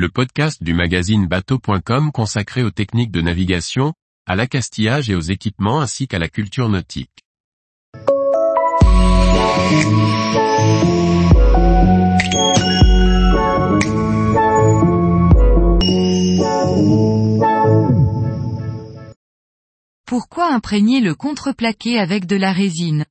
le podcast du magazine bateau.com consacré aux techniques de navigation, à l'accastillage et aux équipements ainsi qu'à la culture nautique. Pourquoi imprégner le contreplaqué avec de la résine?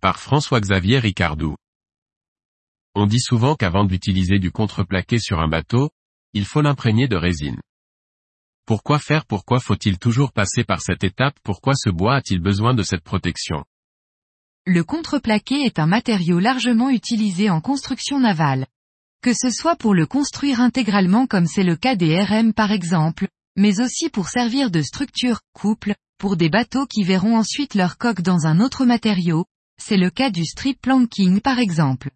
Par François-Xavier Ricardou. On dit souvent qu'avant d'utiliser du contreplaqué sur un bateau, il faut l'imprégner de résine. Pourquoi faire? Pourquoi faut-il toujours passer par cette étape? Pourquoi ce bois a-t-il besoin de cette protection? Le contreplaqué est un matériau largement utilisé en construction navale. Que ce soit pour le construire intégralement comme c'est le cas des RM par exemple, mais aussi pour servir de structure, couple, pour des bateaux qui verront ensuite leur coque dans un autre matériau, c'est le cas du strip planking par exemple.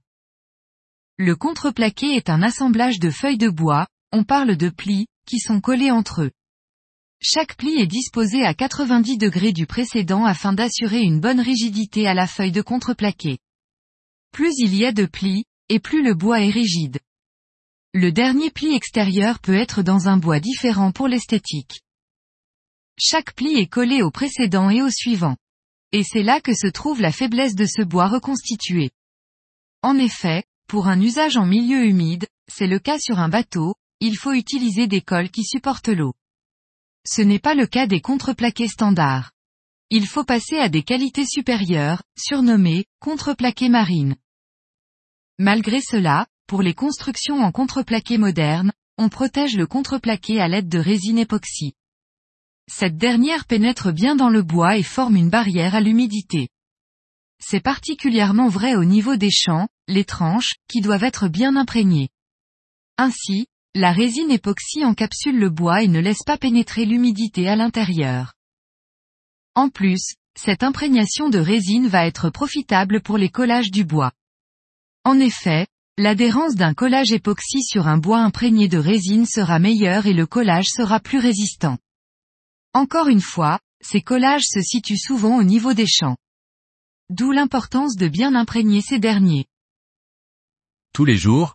Le contreplaqué est un assemblage de feuilles de bois, on parle de plis, qui sont collés entre eux. Chaque pli est disposé à 90 degrés du précédent afin d'assurer une bonne rigidité à la feuille de contreplaqué. Plus il y a de plis, et plus le bois est rigide. Le dernier pli extérieur peut être dans un bois différent pour l'esthétique. Chaque pli est collé au précédent et au suivant. Et c'est là que se trouve la faiblesse de ce bois reconstitué. En effet, pour un usage en milieu humide, c'est le cas sur un bateau, il faut utiliser des cols qui supportent l'eau. Ce n'est pas le cas des contreplaqués standards. Il faut passer à des qualités supérieures, surnommées contreplaqués marines. Malgré cela, pour les constructions en contreplaqué moderne, on protège le contreplaqué à l'aide de résine époxy. Cette dernière pénètre bien dans le bois et forme une barrière à l'humidité. C'est particulièrement vrai au niveau des champs, les tranches, qui doivent être bien imprégnées. Ainsi, la résine époxy encapsule le bois et ne laisse pas pénétrer l'humidité à l'intérieur. En plus, cette imprégnation de résine va être profitable pour les collages du bois. En effet, l'adhérence d'un collage époxy sur un bois imprégné de résine sera meilleure et le collage sera plus résistant. Encore une fois, ces collages se situent souvent au niveau des champs. D'où l'importance de bien imprégner ces derniers. Tous les jours,